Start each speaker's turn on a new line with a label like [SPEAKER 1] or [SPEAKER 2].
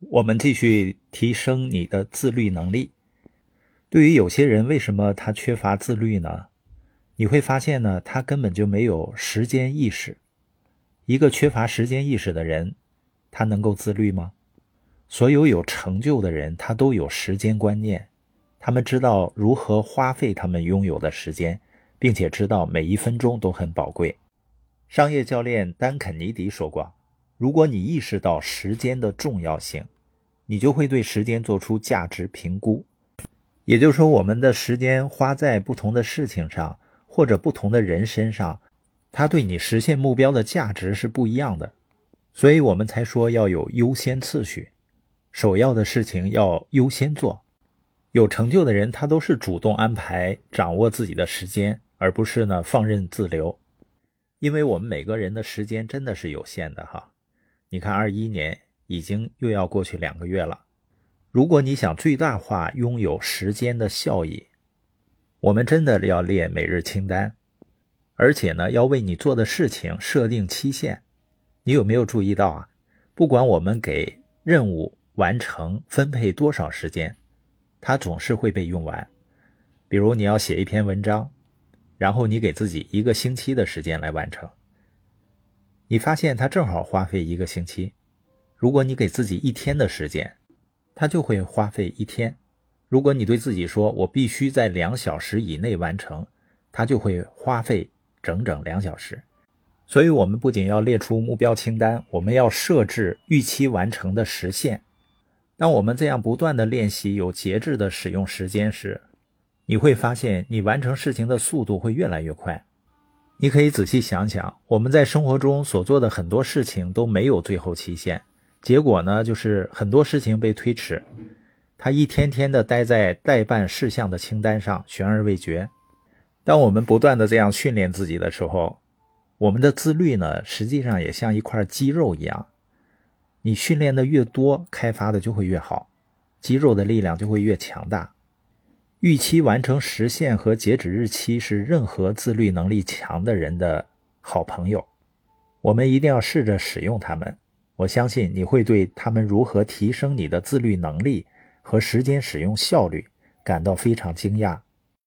[SPEAKER 1] 我们继续提升你的自律能力。对于有些人，为什么他缺乏自律呢？你会发现呢，他根本就没有时间意识。一个缺乏时间意识的人，他能够自律吗？所有有成就的人，他都有时间观念，他们知道如何花费他们拥有的时间，并且知道每一分钟都很宝贵。商业教练丹肯尼迪说过。如果你意识到时间的重要性，你就会对时间做出价值评估。也就是说，我们的时间花在不同的事情上，或者不同的人身上，它对你实现目标的价值是不一样的。所以我们才说要有优先次序，首要的事情要优先做。有成就的人，他都是主动安排、掌握自己的时间，而不是呢放任自流。因为我们每个人的时间真的是有限的，哈。你看，二一年已经又要过去两个月了。如果你想最大化拥有时间的效益，我们真的要列每日清单，而且呢，要为你做的事情设定期限。你有没有注意到啊？不管我们给任务完成分配多少时间，它总是会被用完。比如你要写一篇文章，然后你给自己一个星期的时间来完成。你发现它正好花费一个星期，如果你给自己一天的时间，它就会花费一天。如果你对自己说“我必须在两小时以内完成”，它就会花费整整两小时。所以，我们不仅要列出目标清单，我们要设置预期完成的时限。当我们这样不断的练习有节制的使用时间时，你会发现你完成事情的速度会越来越快。你可以仔细想想，我们在生活中所做的很多事情都没有最后期限，结果呢，就是很多事情被推迟，它一天天的待在待办事项的清单上，悬而未决。当我们不断的这样训练自己的时候，我们的自律呢，实际上也像一块肌肉一样，你训练的越多，开发的就会越好，肌肉的力量就会越强大。预期完成时限和截止日期是任何自律能力强的人的好朋友，我们一定要试着使用它们。我相信你会对他们如何提升你的自律能力和时间使用效率感到非常惊讶。